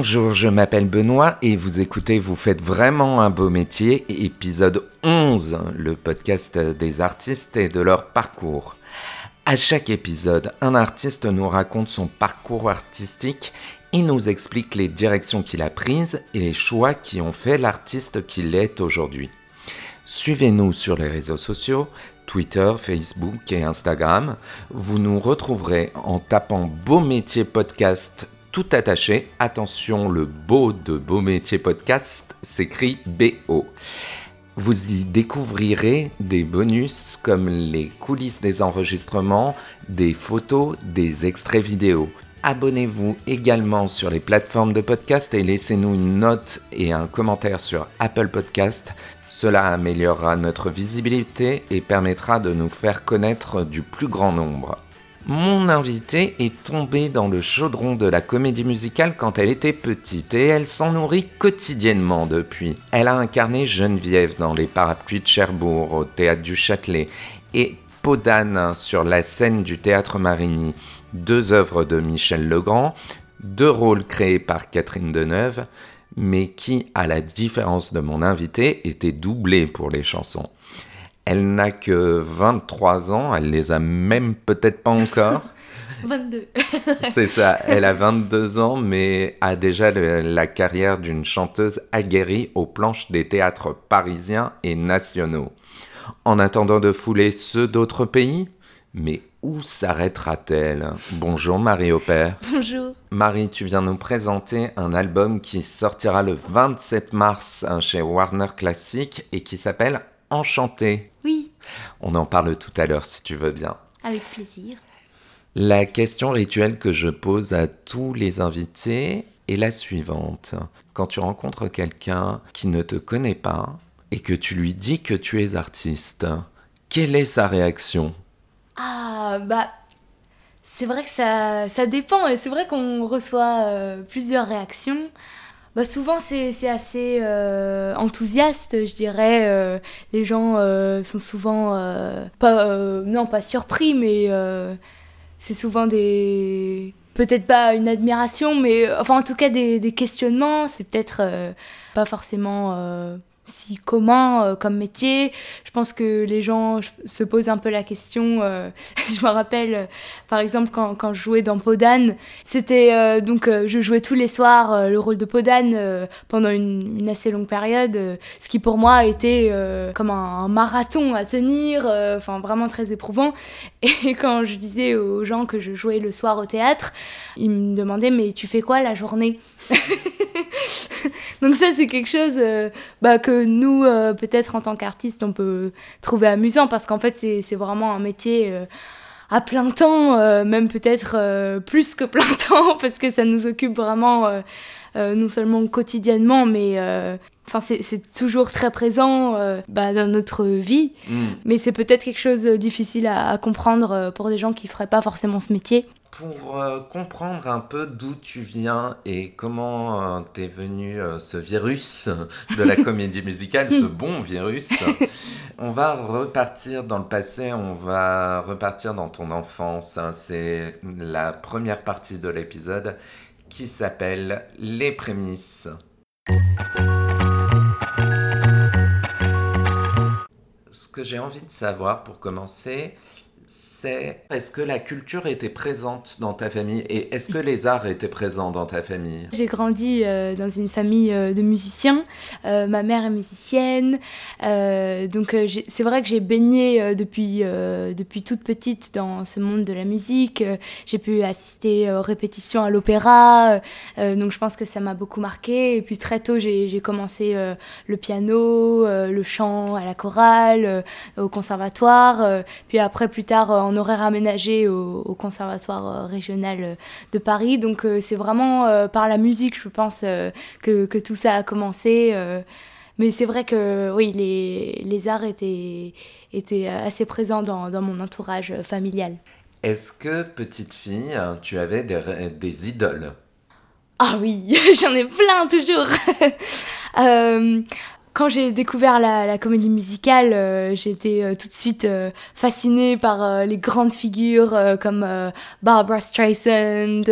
Bonjour, je m'appelle Benoît et vous écoutez Vous faites vraiment un beau métier, épisode 11, le podcast des artistes et de leur parcours. À chaque épisode, un artiste nous raconte son parcours artistique et nous explique les directions qu'il a prises et les choix qui ont fait l'artiste qu'il est aujourd'hui. Suivez-nous sur les réseaux sociaux, Twitter, Facebook et Instagram. Vous nous retrouverez en tapant Beau Métier Podcast tout attaché. Attention, le beau de Beau Métier Podcast s'écrit BO. Vous y découvrirez des bonus comme les coulisses des enregistrements, des photos, des extraits vidéo. Abonnez-vous également sur les plateformes de podcast et laissez-nous une note et un commentaire sur Apple Podcast. Cela améliorera notre visibilité et permettra de nous faire connaître du plus grand nombre. Mon invitée est tombée dans le chaudron de la comédie musicale quand elle était petite et elle s'en nourrit quotidiennement depuis. Elle a incarné Geneviève dans Les Parapluies de Cherbourg au théâtre du Châtelet et Podane sur la scène du théâtre Marigny deux œuvres de Michel Legrand, deux rôles créés par Catherine Deneuve, mais qui, à la différence de mon invité, étaient doublés pour les chansons. Elle n'a que 23 ans, elle les a même peut-être pas encore. 22. C'est ça, elle a 22 ans, mais a déjà la carrière d'une chanteuse aguerrie aux planches des théâtres parisiens et nationaux. En attendant de fouler ceux d'autres pays, mais où s'arrêtera-t-elle? Bonjour Marie Aupert. Bonjour. Marie, tu viens nous présenter un album qui sortira le 27 mars chez Warner Classic et qui s'appelle Enchanté. Oui. On en parle tout à l'heure si tu veux bien. Avec plaisir. La question rituelle que je pose à tous les invités est la suivante. Quand tu rencontres quelqu'un qui ne te connaît pas et que tu lui dis que tu es artiste, quelle est sa réaction? Ah, bah, c'est vrai que ça, ça dépend. Et c'est vrai qu'on reçoit euh, plusieurs réactions. Bah, souvent, c'est assez euh, enthousiaste, je dirais. Euh, les gens sont souvent, pas, non, pas surpris, mais c'est souvent des. Peut-être pas une admiration, mais enfin, en tout cas, des, des questionnements. C'est peut-être pas forcément si commun euh, comme métier. Je pense que les gens se posent un peu la question. Euh, je me rappelle, euh, par exemple, quand, quand, je jouais dans Podane, c'était donc je jouais tous les soirs le rôle de Podane pendant une, assez longue période, ce qui pour moi était comme un, marathon à tenir, enfin vraiment très éprouvant. Et quand je disais aux gens que je jouais le soir au théâtre, ils me demandaient mais tu fais quoi la journée? Donc ça, c'est quelque chose euh, bah, que nous, euh, peut-être en tant qu'artistes, on peut trouver amusant parce qu'en fait, c'est vraiment un métier euh, à plein temps, même peut-être plus que plein temps parce que ça nous occupe vraiment non seulement quotidiennement, mais enfin c'est toujours très présent bah, dans notre vie. Mm. Mais c'est peut-être quelque chose de difficile à, à comprendre pour des gens qui feraient pas forcément ce métier. Pour euh, comprendre un peu d'où tu viens et comment euh, t'es venu euh, ce virus de la comédie musicale, ce bon virus, on va repartir dans le passé, on va repartir dans ton enfance. Hein. C'est la première partie de l'épisode qui s'appelle Les prémices. Ce que j'ai envie de savoir pour commencer, c'est est-ce que la culture était présente dans ta famille et est-ce que les arts étaient présents dans ta famille? J'ai grandi euh, dans une famille euh, de musiciens. Euh, ma mère est musicienne. donc c'est vrai que j'ai baigné depuis, depuis toute petite dans ce monde de la musique. j'ai pu assister aux répétitions à l'opéra. donc je pense que ça m'a beaucoup marqué. Et puis très tôt, j'ai commencé le piano, le chant à la chorale, au conservatoire. puis après, plus tard, en horaire aménagé au, conservatoire euh, régional euh, de Paris. Donc euh, c'est vraiment par la musique, je pense, que, que, tout ça a commencé. mais c'est vrai que oui, les, les, arts étaient, étaient assez présents dans, dans mon entourage familial. Est-ce que, petite fille, tu avais des, des idoles? Ah oui, j'en ai plein toujours. quand j'ai découvert la, comédie musicale, euh, euh, tout de suite euh, fascinée par les grandes figures comme Barbara Streisand,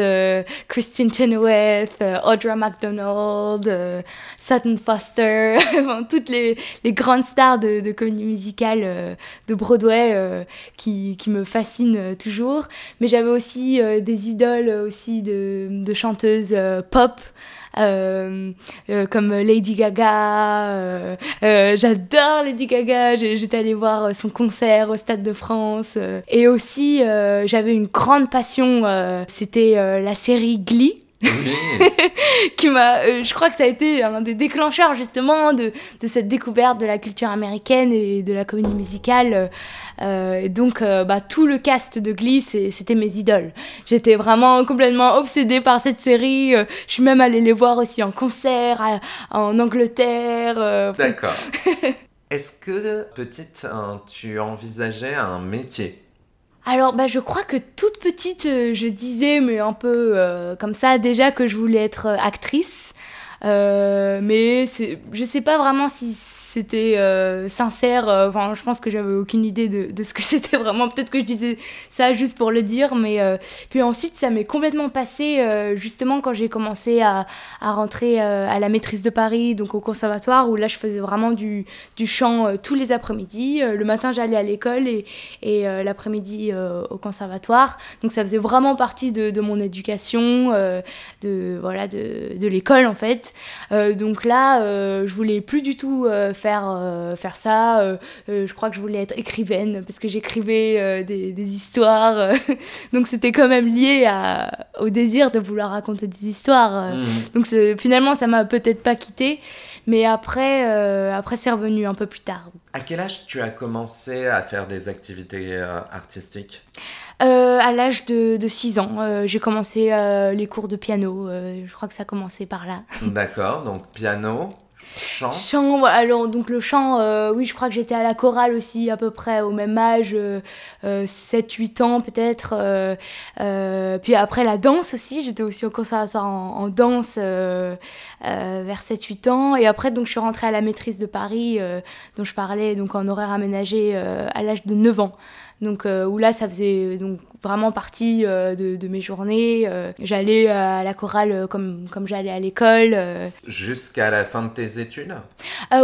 Christine Chenoweth, Audra McDonald, Sutton Foster, toutes les, grandes stars de, comédie musicale de Broadway qui, me fascinent toujours. Mais j'avais aussi des idoles aussi de chanteuses pop. Euh, euh, comme Lady Gaga. Euh, j'adore Lady Gaga. J'étais allée voir son concert au Stade de France. et aussi, j'avais une grande passion. C'était la série Glee. qui m'a euh, je crois que ça a été un des déclencheurs justement de, de, cette découverte de la culture américaine et de la comédie musicale. Euh, et donc euh, bah, tout le cast de Glee c'était mes idoles. J'étais vraiment complètement obsédée par cette série. Je suis même allée les voir aussi en concert en Angleterre d'accord. Est-ce que petite tu envisageais un métier? Alors, bah, je crois que toute petite, euh, je disais, mais un peu euh, comme ça, déjà que je voulais être euh, actrice. mais je sais pas vraiment si c'était euh, sincère. Euh, enfin, je pense que j'avais aucune idée de, ce que c'était vraiment. Peut-être que je disais ça juste pour le dire, mais euh, puis ensuite ça m'est complètement passé justement quand j'ai commencé à, à rentrer à la maîtrise de Paris, donc au conservatoire, où là je faisais vraiment du, du chant tous les après-midi. le matin j'allais à l'école et, et l'après-midi au conservatoire. Donc ça faisait vraiment partie de, de mon éducation, de voilà de, de l'école en fait. donc là, je voulais plus du tout faire faire, euh, faire ça. Euh, euh, je crois que je voulais être écrivaine parce que j'écrivais des, des, histoires. donc c'était quand même lié à, au désir de vouloir raconter des histoires. Mmh. Donc finalement, ça m'a peut-être pas quitté. Mais après, après c'est revenu un peu plus tard. À quel âge tu as commencé à faire des activités artistiques? À l'âge de, de, 6 ans, j'ai commencé les cours de piano. je crois que ça a commencé par là. D'accord, donc piano. Chant. Chant, alors donc le chant, euh, oui, je crois que j'étais à la chorale aussi à peu près au même âge, 7-8 euh, ans peut-être. Euh, puis après la danse aussi, j'étais aussi au conservatoire en, danse vers 7-8 ans. Et après, donc je suis rentrée à la maîtrise de Paris, dont je parlais, donc en horaire aménagé à l'âge de 9 ans. Donc où là, ça faisait donc vraiment partie euh, de, de, mes journées. Euh, j'allais à la chorale euh, comme, comme j'allais à l'école. Jusqu'à la fin de tes études?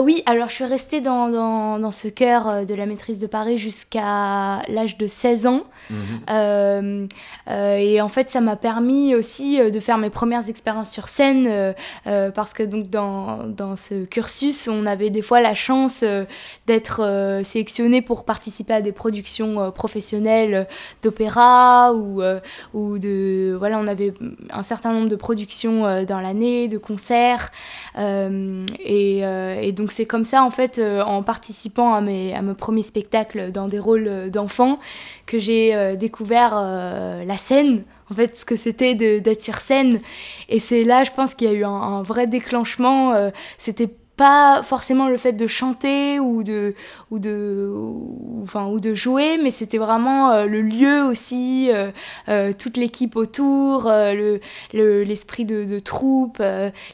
Oui, alors je suis restée dans, dans, dans, ce cœur de la maîtrise de Paris jusqu'à l'âge de 16 ans. Mhm. et en fait, ça m'a permis aussi de faire mes premières expériences sur scène parce que donc dans, dans ce cursus, on avait des fois la chance d'être sélectionné pour participer à des productions professionnelles d'opéra ou, euh, ou de voilà on avait un certain nombre de productions euh, dans l'année de concerts euh, et, et, donc c'est comme ça en fait en participant à mes, à mes premiers spectacles dans des rôles d'enfants que j'ai découvert la scène en fait ce que c'était d'être sur scène. Et c'est là je pense qu'il y a eu un, vrai déclenchement c'était forcément le fait de chanter ou de ou de enfin ou de jouer mais c'était vraiment euh, le lieu aussi euh, euh, toute l'équipe autour le l'esprit de, troupe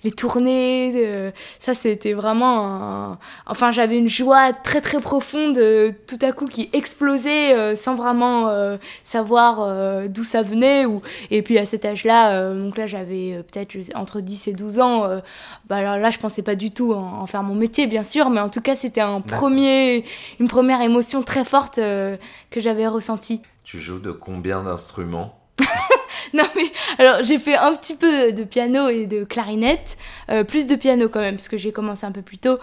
les tournées ça c'était vraiment enfin j'avais une joie très très profonde tout à coup qui explosait sans vraiment savoir d'où ça venait ou et puis à cet âge là donc là j'avais peut-être entre 10 et 12 ans bah alors là je pensais pas du tout en en faire mon métier, bien sûr, mais en tout cas, c'était un premier, une première émotion très forte euh, que j'avais ressentie. Tu joues de combien d'instruments? non mais alors j'ai fait un petit peu de piano et de clarinette, euh, plus de piano quand même parce que j'ai commencé un peu plus tôt.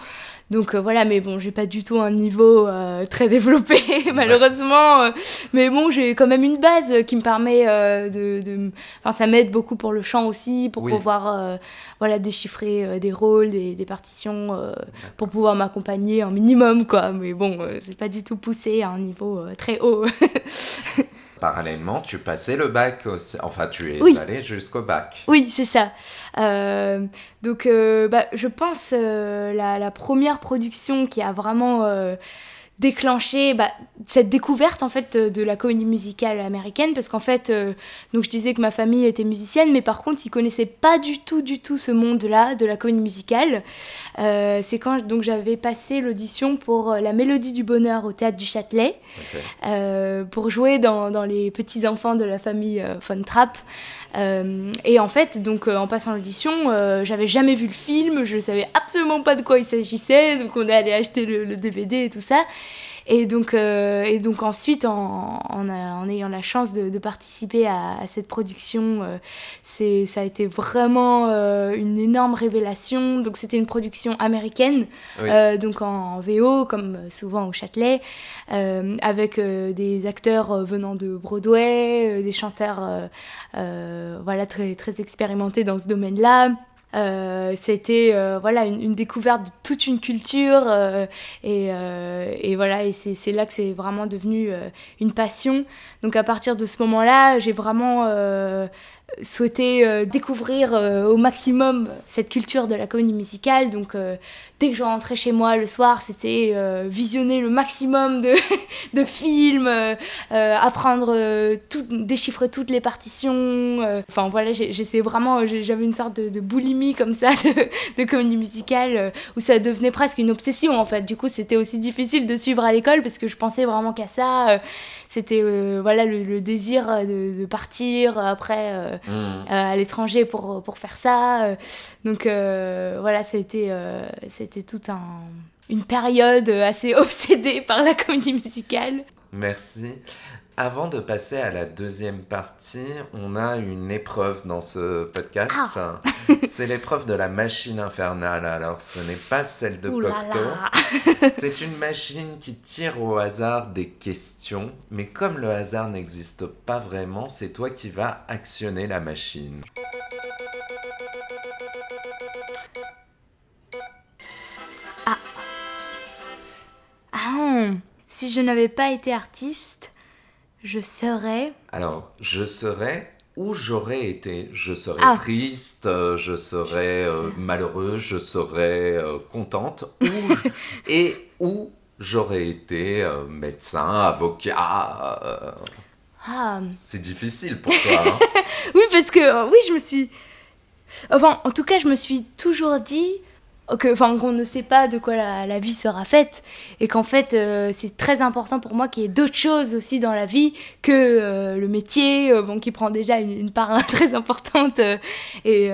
Donc euh, voilà, mais bon, j'ai pas du tout un niveau euh, très développé malheureusement. mais bon, j'ai quand même une base qui me permet de, enfin ça m'aide beaucoup pour le chant aussi, pour pouvoir voilà déchiffrer des rôles, des, des partitions, pour pouvoir m'accompagner un minimum quoi. Mais bon, c'est pas du tout poussé à un niveau très haut. Parallèlement, tu passais le bac, enfin tu es allé jusqu'au bac. Oui, c'est ça. Euh, donc, euh, bah, je pense euh, la, la, première production qui a vraiment déclenché bah, cette découverte en fait de la comédie musicale américaine parce qu'en fait euh, donc je disais que ma famille était musicienne mais par contre ils connaissaient pas du tout du tout ce monde là de la comédie musicale. Euh, c'est quand donc j'avais passé l'audition pour euh, la mélodie du bonheur au théâtre du Châtelet pour jouer dans, dans, les petits enfants de la famille Von Trapp et en fait, donc en passant l'audition, j'avais jamais vu le film, je savais absolument pas de quoi il s'agissait, donc on est allé acheter le, le DVD et tout ça. Et donc, euh, et donc ensuite, en, en, ayant la chance de, participer à, cette production, euh, c'est, ça a été vraiment euh, une énorme révélation. Donc c'était une production américaine, donc en, VO, comme souvent au Châtelet, avec des acteurs venant de Broadway, des chanteurs voilà, très, très expérimentés dans ce domaine-là. Euh, c'était euh, voilà une, découverte de toute une culture euh, et, et, voilà et c'est là que c'est vraiment devenu une passion. Donc à partir de ce moment là j'ai vraiment souhaité euh, découvrir euh, au maximum cette culture de la comédie musicale. Donc, euh, dès que je rentrais chez moi le soir, c'était visionner le maximum de, de films, apprendre, tout, déchiffrer toutes les partitions. Enfin, voilà, j'essayais vraiment, j'avais une sorte de, boulimie comme ça de, de comédie musicale où ça devenait presque une obsession en fait. Du coup, c'était aussi difficile de suivre à l'école parce que je pensais vraiment qu'à ça. c'était voilà le, désir de partir après euh, mm. à l'étranger pour, pour faire ça. Euh, donc euh, voilà, ça a été, c'était toute un, une période assez obsédée par la comédie musicale. Merci. Avant de passer à la deuxième partie, on a une épreuve dans ce podcast. Ah. C'est l'épreuve de la machine infernale. Alors, ce n'est pas celle de Cocteau. C'est une machine qui tire au hasard des questions. Mais comme le hasard n'existe pas vraiment, c'est toi qui vas actionner la machine. Ah. Ah. Si je n'avais pas été artiste, je serais. Alors, je serais où j'aurais été. Je serais ah. triste, euh, je serais euh, malheureuse, je serais euh, contente. et où j'aurais été médecin, avocat. Ah. C'est difficile pour toi. Hein oui, parce que oui, je me suis. Enfin, en tout cas, je me suis toujours dit enfin qu'on ne sait pas de quoi la, vie sera faite. Et qu'en fait euh, c'est très important pour moi qu'il y ait d'autres choses aussi dans la vie que euh, le métier euh, bon qui prend déjà une, part très importante et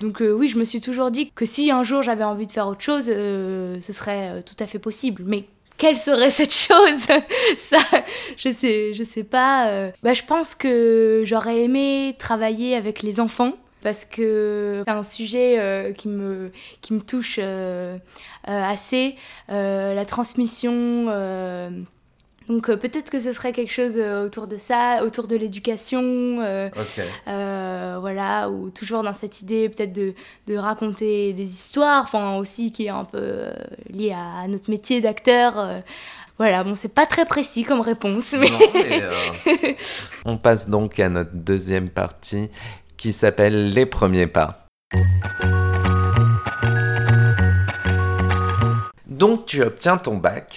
donc oui je me suis toujours dit que si un jour j'avais envie de faire autre chose ce serait tout à fait possible. Mais quelle serait cette chose? Ça, je sais, je sais pas. Bah, je pense que j'aurais aimé travailler avec les enfants parce que c'est un sujet euh, qui, me, qui me touche euh, euh, assez, la transmission. donc peut-être que ce serait quelque chose autour de ça, autour de l'éducation, voilà, ou toujours dans cette idée peut-être de, de, raconter des histoires, enfin aussi qui est un peu lié à, notre métier d'acteur. Voilà, bon, c'est pas très précis comme réponse, mais... On passe donc à notre deuxième partie qui s'appelle Les premiers pas. Donc tu obtiens ton bac.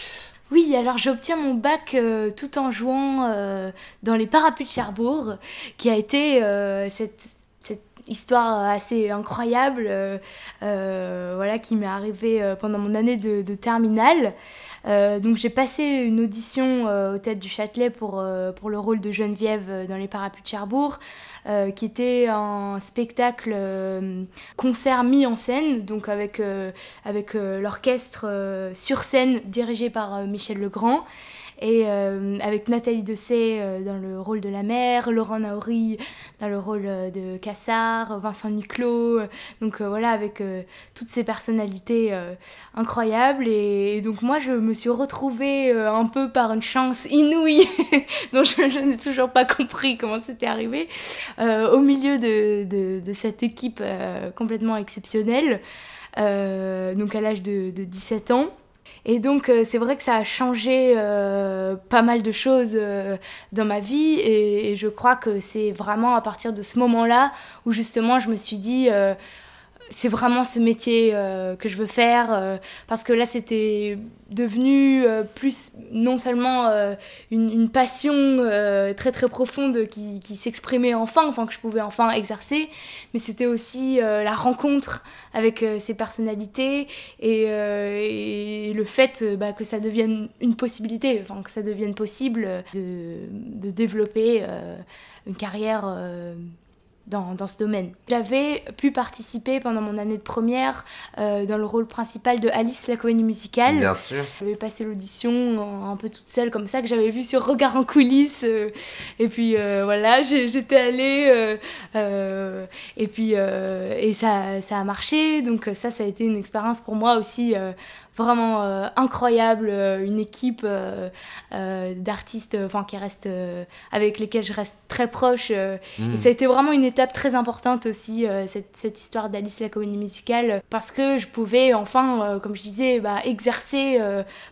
Oui, alors j'obtiens mon bac euh, tout en jouant euh, dans les parapluies de Cherbourg, qui a été euh, cette, histoire assez incroyable, voilà, qui m'est arrivée pendant mon année de, de terminale. donc j'ai passé une audition au Tête du Châtelet pour, pour le rôle de Geneviève dans les parapluies de Cherbourg. Euh, qui était un spectacle euh, concert mis en scène, donc avec, euh, avec l'orchestre sur scène dirigé par Michel Legrand et euh, avec Nathalie Dessay euh, dans le rôle de la mère, Laurent Naori dans le rôle euh, de Cassard, Vincent Niclot, donc voilà, avec toutes ces personnalités incroyables. Et, donc moi, je me suis retrouvée un peu par une chance inouïe, dont je, n'ai toujours pas compris comment c'était arrivé, au milieu de, cette équipe complètement exceptionnelle, donc à l'âge de 17 ans. Et donc, euh, c'est vrai que ça a changé euh, pas mal de choses euh, dans ma vie. Et, je crois que c'est vraiment à partir de ce moment-là où justement je me suis dit, c'est vraiment ce métier euh, que je veux faire euh, parce que là c'était devenu euh, plus non seulement une, passion très très profonde qui, s'exprimait enfin, enfin que je pouvais enfin exercer, mais c'était aussi la rencontre avec ces personnalités et, et le fait bah, que ça devienne une possibilité, enfin que ça devienne possible de, de développer une carrière dans, dans, ce domaine. J'avais pu participer pendant mon année de première euh, dans le rôle principal de Alice la comédie musicale. Bien sûr. J'avais passé l'audition un peu toute seule comme ça que j'avais vu sur Regard en coulisses euh, et puis euh, voilà j'étais allée et puis et ça, ça a marché donc ça ça a été une expérience pour moi aussi vraiment euh, incroyable, euh, une équipe euh, d'artistes enfin qui reste, avec lesquels je reste très proche. Et mm. ça a été vraiment une étape très importante aussi, cette, cette, histoire d'Alice la comédie musicale, parce que je pouvais enfin, comme je disais, bah, exercer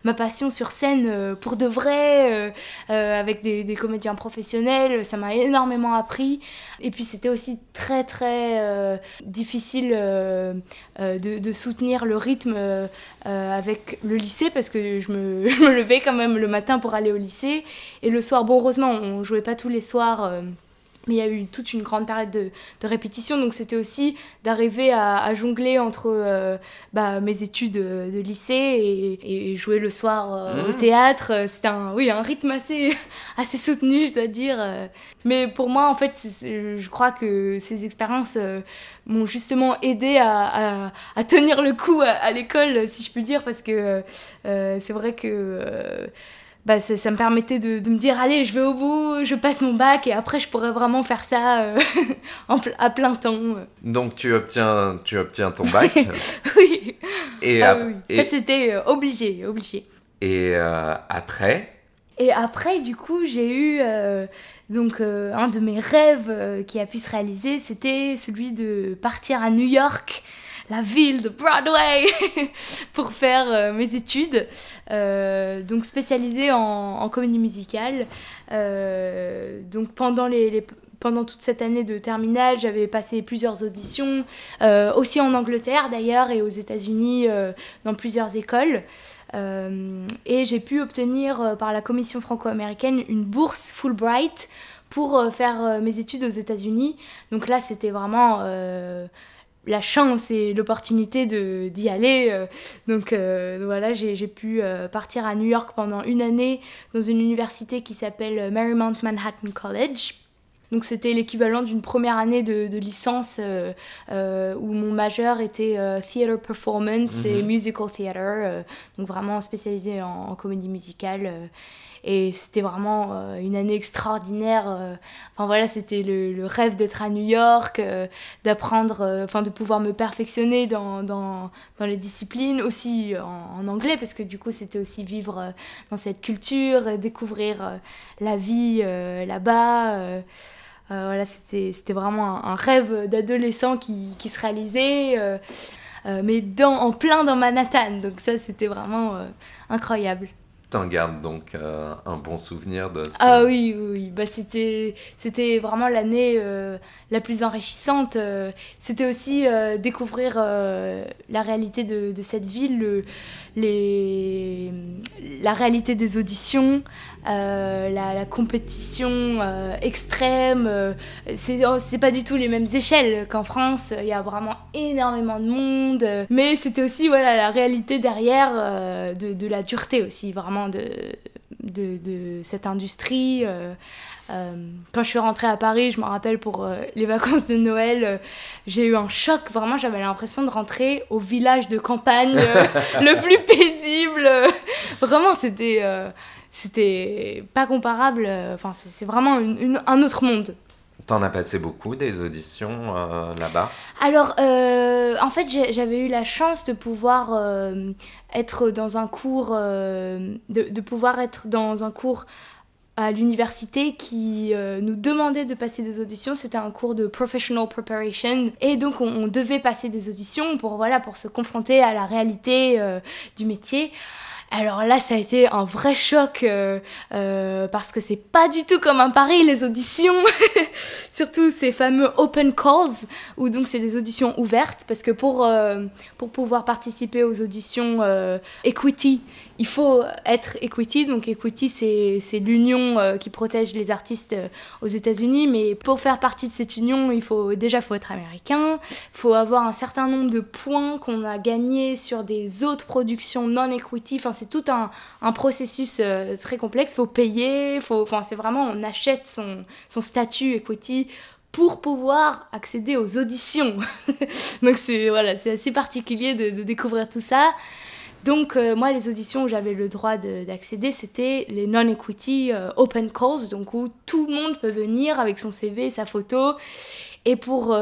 ma passion sur scène pour de vrai, avec des, des, comédiens professionnels. Ça m'a énormément appris. Et puis c'était aussi très très difficile de, de, soutenir le rythme avec le lycée parce que je me, levais quand même le matin pour aller au lycée. Et le soir, bon, heureusement, on jouait pas tous les soirs. Euh, mais il y a eu toute une grande période de, de répétition, donc c'était aussi d'arriver à, à, jongler entre euh, bah, mes études de lycée et, et jouer le soir euh, au mmh. théâtre. C'était un, oui, un rythme assez, assez soutenu, je dois dire. Mais pour moi, en fait, je crois que ces expériences m'ont justement aidé à, à, à, tenir le coup à, l'école, si je puis dire, parce que euh, c'est vrai que bah, ça, me permettait de, de, me dire allez je vais au bout je passe mon bac et après je pourrais vraiment faire ça euh, à plein temps donc tu obtiens tu obtiens ton bac. Oui. Et, ah ça c'était euh, obligé obligé. Et euh, après? Et après du coup j'ai eu donc un de mes rêves qui a pu se réaliser c'était celui de partir à New York la ville de Broadway pour faire euh, mes études, euh, donc spécialisée en, comédie musicale. Euh, donc pendant toute cette année de terminale, j'avais passé plusieurs auditions, aussi en Angleterre d'ailleurs et aux États-Unis dans plusieurs écoles. et j'ai pu obtenir par la commission franco-américaine une bourse Fulbright pour faire mes études aux États-Unis. Donc là, c'était vraiment la chance et l'opportunité d'y aller. Euh, donc euh, voilà, j'ai pu euh, partir à New York pendant une année dans une université qui s'appelle Marymount Manhattan College. Donc c'était l'équivalent d'une première année de, licence où mon majeur était Theater Performance et mhm. Musical Theater, donc vraiment spécialisé en, en comédie musicale. Et c'était vraiment euh, une année extraordinaire. Euh. Enfin voilà, c'était le, rêve d'être à New York, euh, d'apprendre, enfin de pouvoir me perfectionner dans, dans, dans les disciplines, aussi en, anglais, parce que du coup c'était aussi vivre dans cette culture, découvrir la vie là-bas. voilà, c'était vraiment un, rêve d'adolescent qui, qui, se réalisait, mais dans, en plein dans Manhattan. Donc ça, c'était vraiment incroyable. T'en gardes donc euh, un bon souvenir de ça Ah oui, oui. Bah, c'était, c'était vraiment l'année euh, la plus enrichissante. Euh, c'était aussi découvrir la réalité de, cette ville, les, la réalité des auditions, la, la, compétition extrême. c'est, oh, c'est pas du tout les mêmes échelles qu'en France. Il y a vraiment énormément de monde. Mais c'était aussi voilà, la réalité derrière de, de la dureté aussi, vraiment de, de, de cette industrie. Euh, euh, quand je suis rentrée à Paris, je me rappelle pour euh, les vacances de Noël, j'ai eu un choc. Vraiment, j'avais l'impression de rentrer au village de campagne le plus paisible. vraiment, c'était c'était pas comparable. Enfin, c'est vraiment une, un autre monde. T'en as passé beaucoup des auditions euh, là-bas? Alors, euh, en fait, j'avais eu la chance de pouvoir euh, être dans un cours, de, pouvoir être dans un cours à l'université qui nous demandait de passer des auditions. C'était un cours de professional preparation et donc on, on, devait passer des auditions pour voilà pour se confronter à la réalité du métier. Alors là, ça a été un vrai choc euh, euh, parce que c'est pas du tout comme un Paris, les auditions. Surtout ces fameux open calls, où donc c'est des auditions ouvertes. Parce que pour, euh, pour pouvoir participer aux auditions Equity, il faut être Equity. Donc Equity, c'est l'union qui protège les artistes aux États-Unis. Mais pour faire partie de cette union, il faut déjà faut être américain. Il faut avoir un certain nombre de points qu'on a gagnés sur des autres productions non-equity. Enfin, c'est tout un, un processus euh, très complexe. Faut payer, faut, enfin, c'est vraiment, on achète son, son statut equity pour pouvoir accéder aux auditions. Donc c'est voilà, c'est assez particulier de, découvrir tout ça. Donc euh, moi, les auditions où j'avais le droit d'accéder, c'était les non-equity euh, open calls, donc où tout le monde peut venir avec son CV, sa photo. Et pour,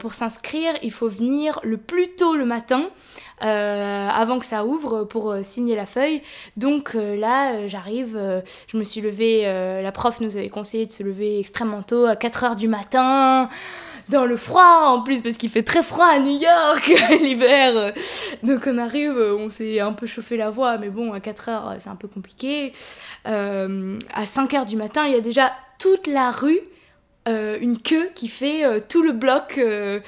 pour s'inscrire, il faut venir le plus tôt le matin euh, avant que ça ouvre pour euh, signer la feuille. Donc euh, là, j'arrive, je me suis levée, la prof nous avait conseillé de se lever extrêmement tôt, à 4 heures du matin dans le froid en plus parce qu'il fait très froid à New York l'hiver. Donc on arrive, on s'est un peu chauffé la voix, mais bon, à 4 heures c'est un peu compliqué. à 5 heures du matin, il y a déjà toute la rue euh, une queue qui fait euh, tout le bloc, euh,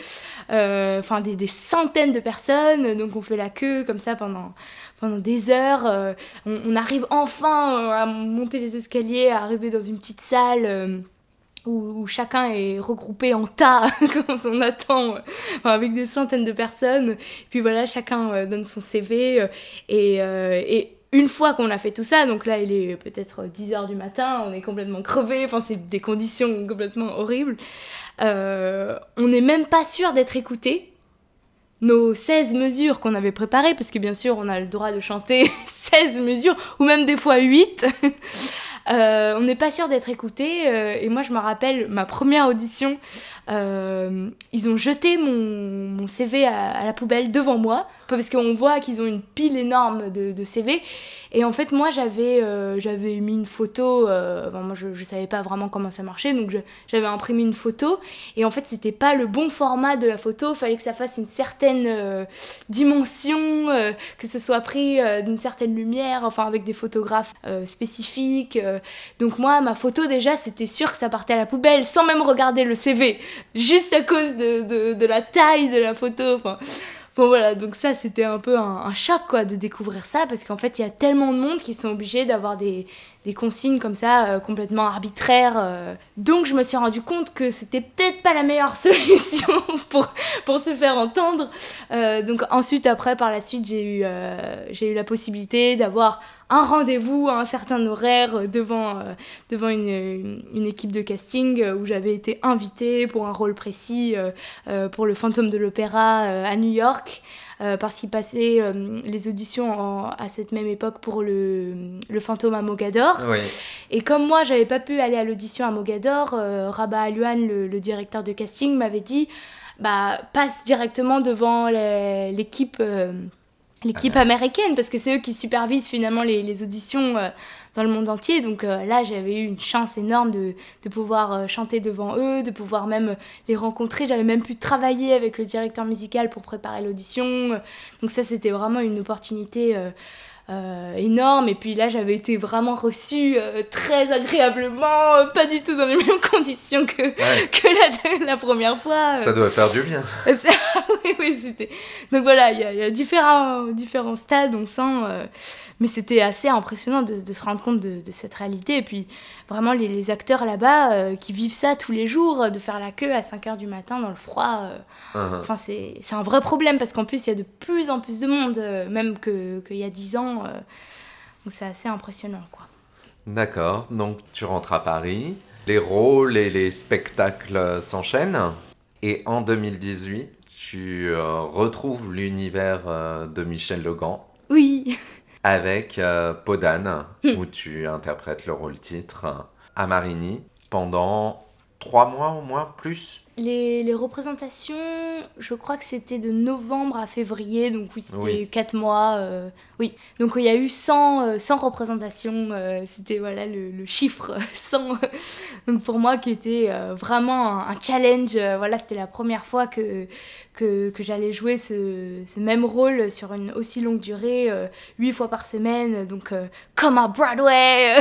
enfin des, centaines de personnes, donc on fait la queue comme ça pendant, pendant des heures. On, arrive enfin à monter les escaliers, à arriver dans une petite salle. Où, chacun est regroupé en tas quand on attend avec des centaines de personnes puis voilà chacun donne son CV et, et une fois qu'on a fait tout ça, donc là il est peut-être 10h du matin, on est complètement crevé, enfin c'est des conditions complètement horribles, euh, on n'est même pas sûr d'être écouté. Nos 16 mesures qu'on avait préparées, parce que bien sûr on a le droit de chanter 16 mesures, ou même des fois 8, euh, on n'est pas sûr d'être écouté. Euh, et moi je me rappelle ma première audition, ils ont jeté mon, CV à, la poubelle devant moi parce qu'on voit qu'ils ont une pile énorme de, CV. Et en fait, moi, j'avais euh, mis une photo. Euh, moi, je, je savais pas vraiment comment ça marchait, donc j'avais imprimé une photo. Et en fait, c'était pas le bon format de la photo. Il fallait que ça fasse une certaine euh, dimension, que ce soit pris d'une certaine lumière, enfin avec des photographes spécifiques. donc moi, ma photo déjà, c'était sûr que ça partait à la poubelle, sans même regarder le CV, juste à cause de, de, la taille de la photo. Enfin. Bon voilà, donc ça c'était un peu un, choc quoi de découvrir ça parce qu'en fait il y a tellement de monde qui sont obligés d'avoir des, des, consignes comme ça euh, complètement arbitraires. Euh. Donc je me suis rendu compte que c'était peut-être pas la meilleure solution pour, pour se faire entendre. Euh, donc ensuite après par la suite j'ai eu, eu la possibilité d'avoir un rendez-vous à un certain horaire devant, devant une, une, équipe de casting où j'avais été invitée pour un rôle précis pour le fantôme de l'opéra à New York. Parce qu'il passait les auditions à cette même époque pour le, le fantôme à Mogador. Et comme moi, j'avais pas pu aller à l'audition à Mogador, Rabat Aluan, le, le, directeur de casting, m'avait dit bah, passe directement devant l'équipe l'équipe américaine parce que c'est eux qui supervisent finalement les, les auditions euh, dans le monde entier. Donc euh, là j'avais eu une chance énorme de, pouvoir euh, chanter devant eux de pouvoir même les rencontrer. J'avais même pu travailler avec le directeur musical pour préparer l'audition. Donc ça c'était vraiment une opportunité euh, énorme. Et puis là, j'avais été vraiment reçue euh, très agréablement, euh, pas du tout dans les mêmes conditions que, que la, la, première fois. Ça doit faire du bien. oui, oui, c'était. Donc voilà, il y a, y a, différents, différents stades, on sent. mais c'était assez impressionnant de, de, se rendre compte de, de, cette réalité. Et puis vraiment, les, les acteurs là-bas qui vivent ça tous les jours, de faire la queue à 5 h du matin dans le froid. Uh-huh. Enfin, c'est un vrai problème parce qu'en plus, il y a de plus en plus de monde, même qu'il y a 10 ans. Euh, donc c'est assez impressionnant, quoi. D'accord, donc tu rentres à Paris, les rôles et les spectacles s'enchaînent, et en 2018, tu euh, retrouves l'univers euh, de Michel Legrand. Oui. Avec Podane, hmm. où tu interprètes le rôle titre à Marigny pendant trois mois au moins, plus les, les, représentations, je crois que c'était de novembre à février, donc oui, c'était 4 mois. Euh, oui, donc il y a eu 100, 100 euh, représentations, euh, c'était voilà le, le, chiffre 100. donc pour moi qui était vraiment un, challenge, voilà, c'était la première fois que, que, que j'allais jouer ce, ce, même rôle sur une aussi longue durée, 8 fois par semaine, donc comme à Broadway.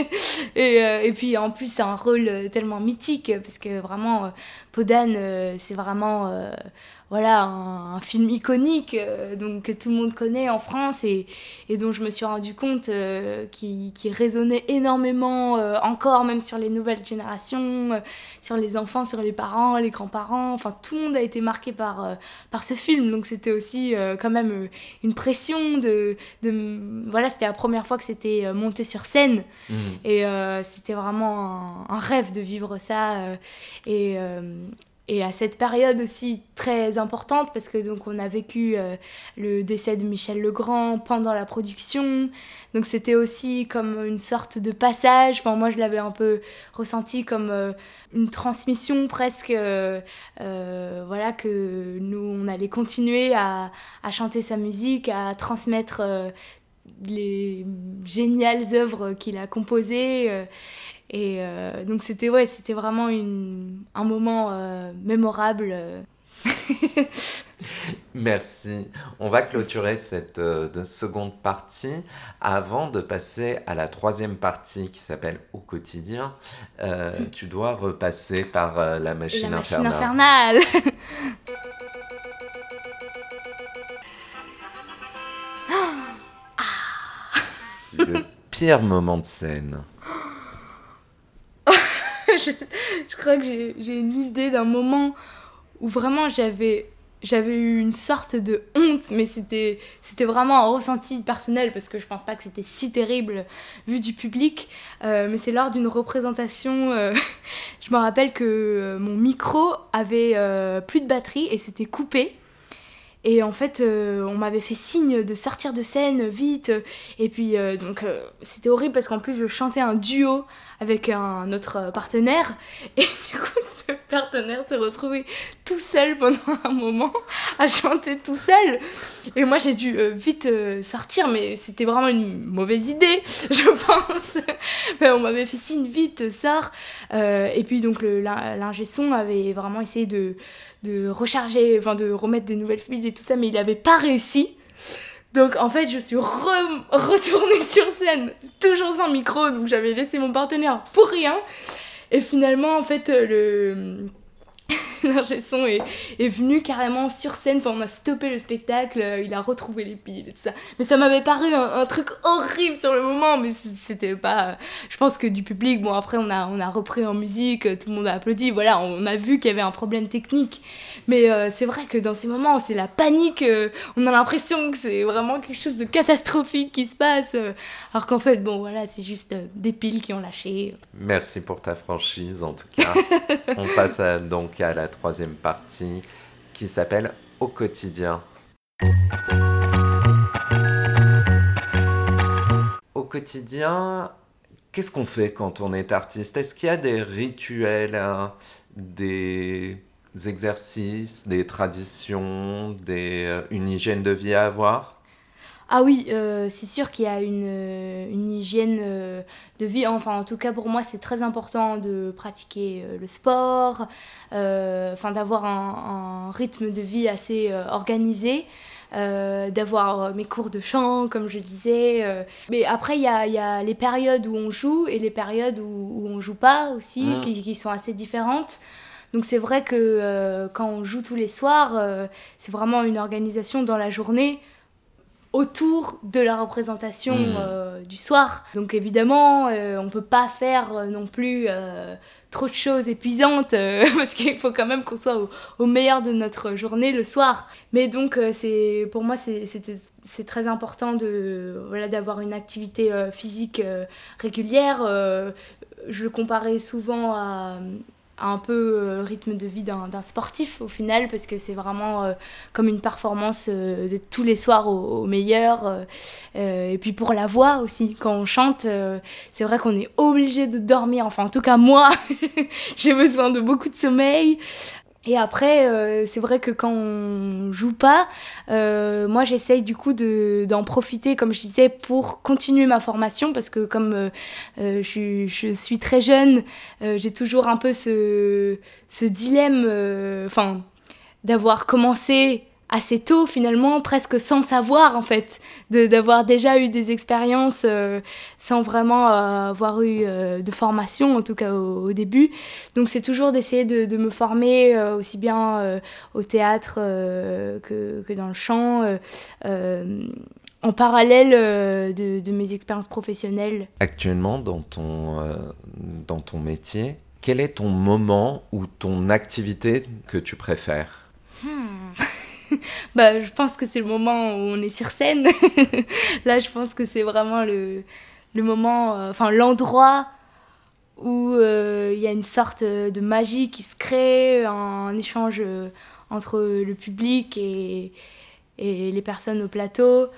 et, et, puis en plus c'est un rôle tellement mythique, parce que vraiment Podane, euh, c'est vraiment euh, voilà, un, film iconique euh, donc, que tout le monde connaît en France et, et dont je me suis rendu compte qui, qui, résonnait énormément encore, même sur les nouvelles générations, sur les enfants, sur les parents, les grands-parents. Enfin, tout le monde a été marqué par, par ce film. Donc, c'était aussi quand même une pression de. de voilà, c'était la première fois que c'était monté sur scène. Mmh. Et c'était vraiment un, un, rêve de vivre ça. et et à cette période aussi très importante parce que donc on a vécu euh, le décès de Michel Legrand pendant la production. Donc c'était aussi comme une sorte de passage. Enfin moi je l'avais un peu ressenti comme euh, une transmission presque euh, voilà que nous on allait continuer à, à chanter sa musique à transmettre les géniales œuvres qu'il a composées et euh, donc c'était ouais, c'était vraiment une, un moment euh, mémorable. Euh. Merci. On va clôturer cette seconde partie avant de passer à la troisième partie qui s'appelle Au quotidien. Mm. Tu dois repasser par la machine la machine infernale. Le pire moment de scène. je, crois que j'ai une idée d'un moment où vraiment j'avais j'avais eu une sorte de honte, mais c'était c'était vraiment un ressenti personnel parce que je pense pas que c'était si terrible vu du public. Euh, mais c'est lors d'une représentation, euh, je me rappelle que euh, mon micro avait plus de batterie et c'était coupé. Et en fait, on m'avait fait signe de sortir de scène vite. Et puis, donc, c'était horrible parce qu'en plus, je chantais un duo avec un autre partenaire. Et du coup, ce partenaire s'est retrouvé tout seul pendant un moment à chanter tout seul. Et moi, j'ai dû euh, vite euh, sortir, mais c'était vraiment une mauvaise idée, je pense. mais on m'avait fait signe vite, sors. Euh, et puis, donc, l'ingé son avait vraiment essayé de, de recharger, enfin, de remettre des nouvelles fils et tout ça, mais il n'avait pas réussi. Donc en fait, je suis retournée sur scène, toujours sans micro, donc j'avais laissé mon partenaire pour rien. Et finalement, en fait, le l'ingé son est, est, venu carrément sur scène. Enfin, on a stoppé le spectacle, euh, il a retrouvé les piles et tout ça. Mais ça m'avait paru un, truc horrible sur le moment, mais c'était pas. Je pense que du public, bon, après, on a, on a repris en musique, tout le monde a applaudi. Voilà, on a vu qu'il y avait un problème technique. Mais euh, c'est vrai que dans ces moments, c'est la panique. Euh, on a l'impression que c'est vraiment quelque chose de catastrophique qui se passe. alors qu'en fait, bon, voilà, c'est juste des piles qui ont lâché. Merci pour ta franchise, en tout cas. on passe donc à la troisième partie qui s'appelle Au quotidien. Au quotidien, qu'est-ce qu'on fait quand on est artiste? Est-ce qu'il y a des rituels, hein, des exercices, des traditions, des, euh, une hygiène de vie à avoir? Ah oui, euh, c'est sûr qu'il y a une, euh, une hygiène euh, de vie. Enfin, en tout cas, pour moi, c'est très important de pratiquer le sport, enfin, d'avoir un, rythme de vie assez organisé. d'avoir mes cours de chant, comme je disais. Mais après, il y a, y a, les périodes où on joue et les périodes où, où on joue pas aussi, mmh. qui, qui, sont assez différentes. Donc c'est vrai que quand on joue tous les soirs, c'est vraiment une organisation dans la journée autour de la représentation hmm. euh, du soir. Donc évidemment, euh, on ne peut pas faire euh, non plus trop de choses épuisantes parce qu'il faut quand même qu'on soit au, meilleur de notre journée le soir. Mais donc c'est pour moi c'est très important de voilà d'avoir une activité physique régulière. je le comparais souvent à un peu le euh, rythme de vie d'un sportif au final parce que c'est vraiment euh, comme une performance euh, de tous les soirs au, meilleur et puis pour la voix aussi. Quand on chante c'est vrai qu'on est obligé de dormir. Enfin en tout cas moi j'ai besoin de beaucoup de sommeil Et après, euh, c'est vrai que quand on joue pas, euh, moi j'essaye du coup d'en profiter, comme je disais, pour continuer ma formation, parce que comme euh, je, je, suis très jeune, j'ai toujours un peu ce, ce dilemme, enfin, d'avoir commencé assez tôt finalement, presque sans savoir en fait, d'avoir déjà eu des expériences euh, sans vraiment euh, avoir eu euh, de formation, en tout cas au, début. Donc c'est toujours d'essayer de, me former aussi bien au théâtre que, que, dans le chant. en parallèle de, de, mes expériences professionnelles. Actuellement, dans ton, dans ton métier, quel est ton moment ou ton activité que tu préfères? Hmm. bah, je pense que c'est le moment où on est sur scène. Là, je pense que c'est vraiment le, le moment, euh, enfin l'endroit où euh, il y a une sorte de magie qui se crée, un, échange euh, entre le public et, et, les personnes au plateau.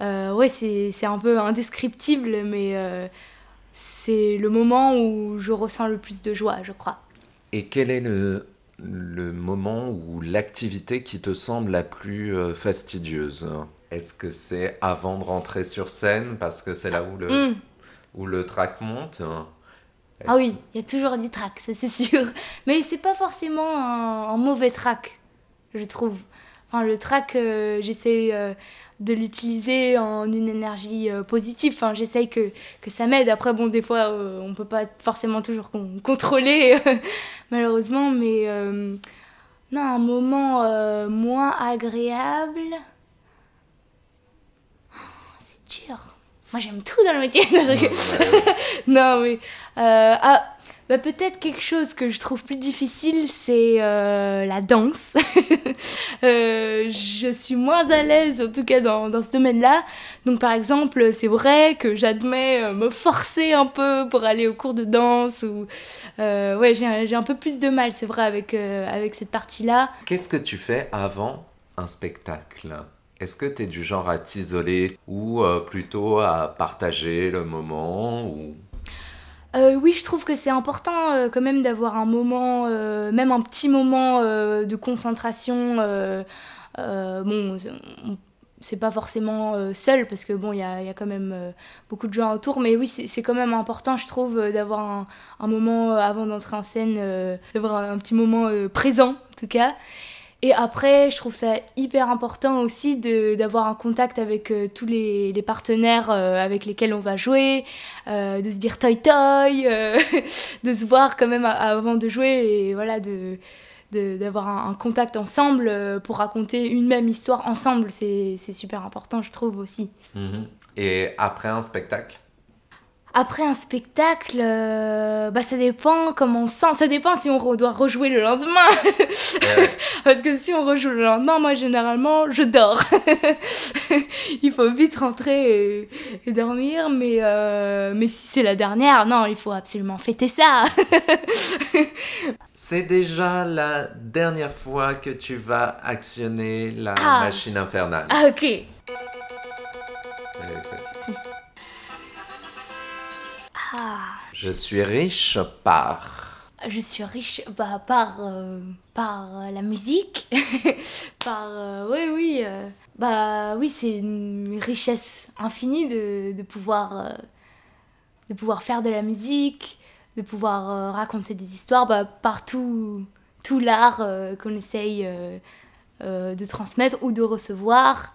ouais, c'est un peu indescriptible, mais c'est le moment où je ressens le plus de joie, je crois. Et quel est le, le moment ou l'activité qui te semble la plus euh, fastidieuse Est-ce que c'est avant de rentrer sur scène parce que c'est là où le, mm. où le track monte? Ah oui, il y a toujours du track, ça c'est sûr. Mais c'est pas forcément un, mauvais track, je trouve. Enfin, le track, euh, j'essaie euh, de l'utiliser en une énergie euh, positive. Enfin, j'essaye que, que ça m'aide. Après, bon, des fois, on peut pas forcément toujours contrôler, malheureusement, mais non, un moment moins agréable. Oh, c'est dur. Moi, j'aime tout dans le métier. non, mais. Ah, bah, peut-être quelque chose que je trouve plus difficile, c'est euh, la danse. euh, je suis moins à l'aise, en tout cas dans, dans ce domaine-là. Donc par exemple, c'est vrai que j'admets euh, me forcer un peu pour aller au cours de danse. Ou, ouais, j'ai un peu plus de mal, c'est vrai, avec, avec cette partie-là. Qu'est-ce que tu fais avant un spectacle? Est-ce que tu es du genre à t'isoler ou plutôt à partager le moment. Euh, oui, je trouve que c'est important euh, quand même d'avoir un moment, euh, même un petit moment de concentration. bon, c'est pas forcément seul parce que bon, il y a, quand même beaucoup de gens autour, mais oui, c'est quand même important, je trouve, d'avoir un, moment avant d'entrer en scène, d'avoir un petit moment présent en tout cas. Et après, je trouve ça hyper important aussi d'avoir un contact avec euh, tous les, partenaires euh, avec lesquels on va jouer, euh, de se dire toy toy, de se voir quand même avant de jouer et voilà, de d'avoir un, contact ensemble pour raconter une même histoire ensemble, c'est super important, je trouve aussi. Mhm. Et après un spectacle? Après un spectacle, euh, bah ça dépend comment on sent. Ça dépend si on doit rejouer le lendemain. Parce que si on rejoue le lendemain, moi généralement, je dors. il faut vite rentrer et, dormir. Mais, euh, mais si c'est la dernière, non, il faut absolument fêter ça. c'est déjà la dernière fois que tu vas actionner la ah. machine infernale. Ah ok. Je suis riche par. Je suis riche bah, par, euh, par euh, la musique, par... Euh, oui, oui. bah oui, c'est une richesse infinie de, de pouvoir, de pouvoir faire de la musique, de pouvoir raconter des histoires bah, par tout, tout l'art qu'on essaye de transmettre ou de recevoir.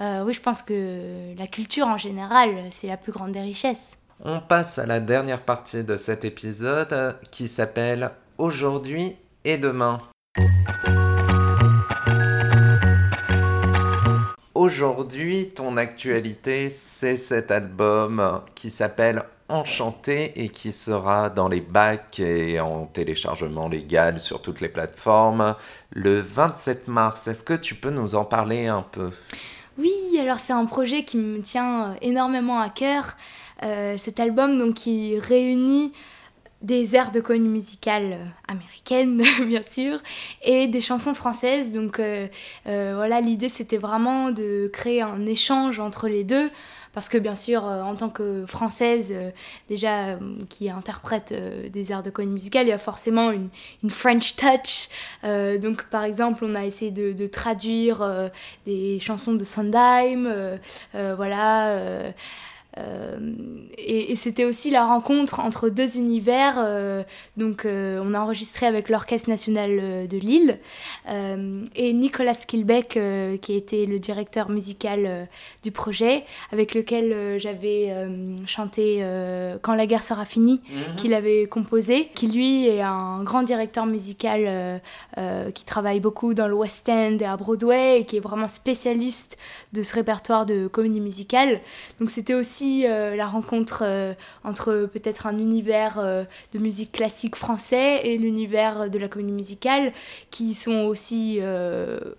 oui, je pense que la culture en général, c'est la plus grande des richesses. On passe à la dernière partie de cet épisode qui s'appelle Aujourd'hui et demain. Aujourd'hui, ton actualité, c'est cet album qui s'appelle Enchanté et qui sera dans les bacs et en téléchargement légal sur toutes les plateformes le 27 mars. Est-ce que tu peux nous en parler un peu? Oui, alors c'est un projet qui me tient énormément à cœur. Euh, cet album donc, qui réunit des airs de comédie musicale américaine, bien sûr, et des chansons françaises. Donc euh, euh, voilà, l'idée c'était vraiment de créer un échange entre les deux. Parce que bien sûr, en tant que française, déjà qui interprète des airs de comédie musicale, il y a forcément une, French touch. donc par exemple, on a essayé de, de traduire des chansons de Sondheim, voilà euh, et, c'était aussi la rencontre entre deux univers. Euh, donc, euh, on a enregistré avec l'Orchestre national de Lille et Nicolas Kilbeck, qui était le directeur musical du projet, avec lequel j'avais chanté Quand la guerre sera finie, mhm. qu'il avait composé, qui lui est un grand directeur musical qui travaille beaucoup dans le West End et à Broadway et qui est vraiment spécialiste de ce répertoire de comédie musicale. Donc, c'était aussi euh, la rencontre euh, entre peut-être un univers euh, de musique classique français et l'univers de la comédie musicale, qui sont aussi le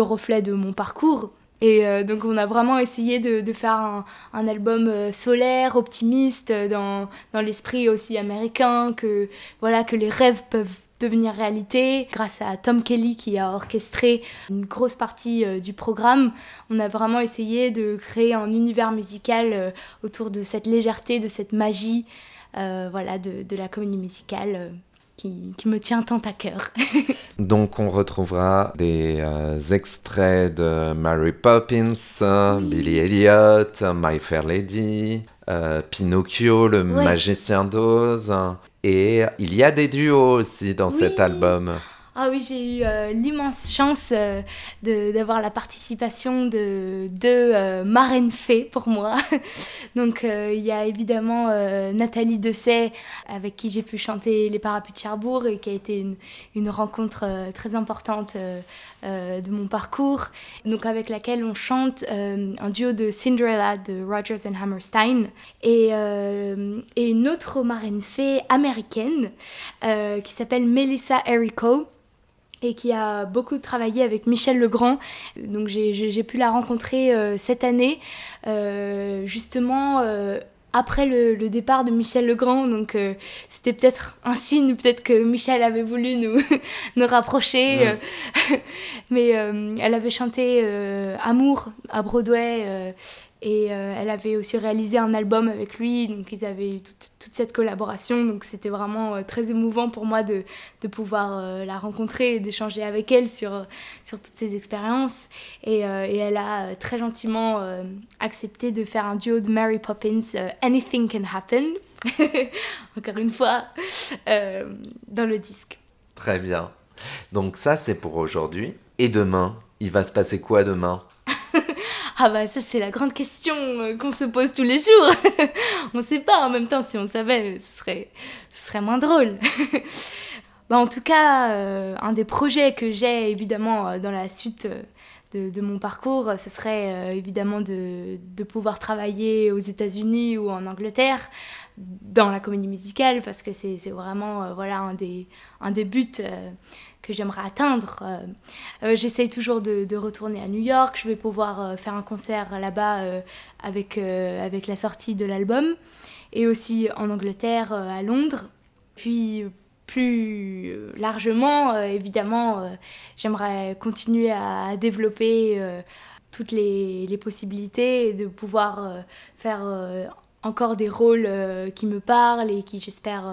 reflet de mon parcours. Et donc on a vraiment essayé de, faire un, un album solaire, optimiste, dans, dans l'esprit aussi américain, que, voilà, que les rêves peuvent devenir réalité. Grâce à Tom Kelly qui a orchestré une grosse partie euh, du programme, on a vraiment essayé de créer un univers musical euh, autour de cette légèreté, de cette magie euh, voilà, de, de, la comédie musicale. Qui, qui, me tient tant à cœur. Donc on retrouvera des extraits de Mary Poppins, Billy Elliot, My Fair Lady, Pinocchio, le magicien d'Oz, et il y a des duos aussi dans cet album. Ah oui, j'ai eu euh, l'immense chance euh, d'avoir la participation de deux euh, marraines fées pour moi. Donc il y a évidemment Nathalie Dessay avec qui j'ai pu chanter Les Parapluies de Cherbourg et qui a été une, une rencontre très importante de mon parcours. Donc avec laquelle on chante un duo de Cinderella de Rogers and Hammerstein et, et une autre marraine fée américaine qui s'appelle Melissa Erico et qui a beaucoup travaillé avec Michel Legrand. Donc j'ai pu la rencontrer euh, cette année, euh, justement euh, après le, départ de Michel Legrand. Donc c'était peut-être un signe, peut-être que Michel avait voulu nous, nous rapprocher. Mais elle avait chanté Amour à Broadway et euh, elle avait aussi réalisé un album avec lui, donc ils avaient eu toute, cette collaboration. Donc c'était vraiment euh, très émouvant pour moi de, pouvoir euh, la rencontrer et d'échanger avec elle sur, toutes ces expériences. Et, elle a très gentiment accepté de faire un duo de Mary Poppins, Anything Can Happen, encore une fois, dans le disque. Très bien. Donc ça c'est pour aujourd'hui. Et demain, il va se passer quoi demain? Ah bah ça c'est la grande question euh, qu'on se pose tous les jours. on ne sait pas en même temps si on savait ce serait, ce serait moins drôle. bah, en tout cas, euh, un des projets que j'ai évidemment euh, dans la suite de, de, mon parcours, ce serait évidemment de, de, pouvoir travailler aux États-Unis ou en Angleterre dans la comédie musicale parce que c'est vraiment voilà, un, des, un des buts que j'aimerais atteindre. Euh, euh, j'essaye toujours de, retourner à New York. Je vais pouvoir euh, faire un concert là-bas avec, avec la sortie de l'album. Et aussi en Angleterre, à Londres. Puis plus largement, évidemment, j'aimerais continuer à, développer toutes les, les, possibilités de pouvoir faire encore des rôles qui me parlent et qui, j'espère,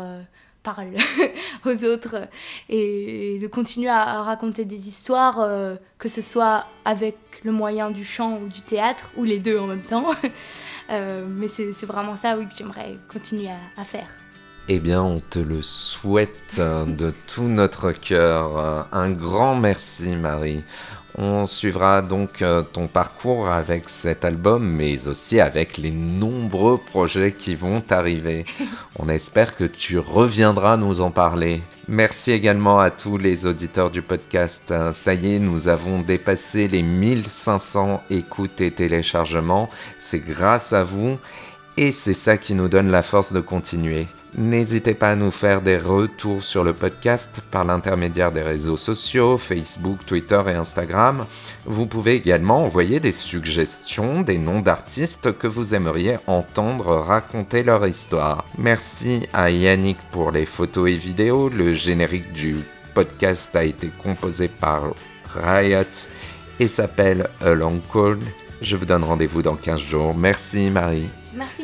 parle aux autres et de continuer à, raconter des histoires, euh, que ce soit avec le moyen du chant ou du théâtre, ou les deux en même temps. Euh, mais c'est vraiment ça, oui, que j'aimerais continuer à, faire. Eh bien, on te le souhaite de tout notre cœur. Un grand merci, Marie. On suivra donc euh, ton parcours avec cet album, mais aussi avec les nombreux projets qui vont arriver. On espère que tu reviendras nous en parler. Merci également à tous les auditeurs du podcast. Ça y est, nous avons dépassé les 1500 écoutes et téléchargements. C'est grâce à vous. Et c'est ça qui nous donne la force de continuer. N'hésitez pas à nous faire des retours sur le podcast par l'intermédiaire des réseaux sociaux, Facebook, Twitter et Instagram. Vous pouvez également envoyer des suggestions, des noms d'artistes que vous aimeriez entendre raconter leur histoire. Merci à Yannick pour les photos et vidéos. Le générique du podcast a été composé par Riot et s'appelle A Long Call. Je vous donne rendez-vous dans 15 jours. Merci Marie. Merci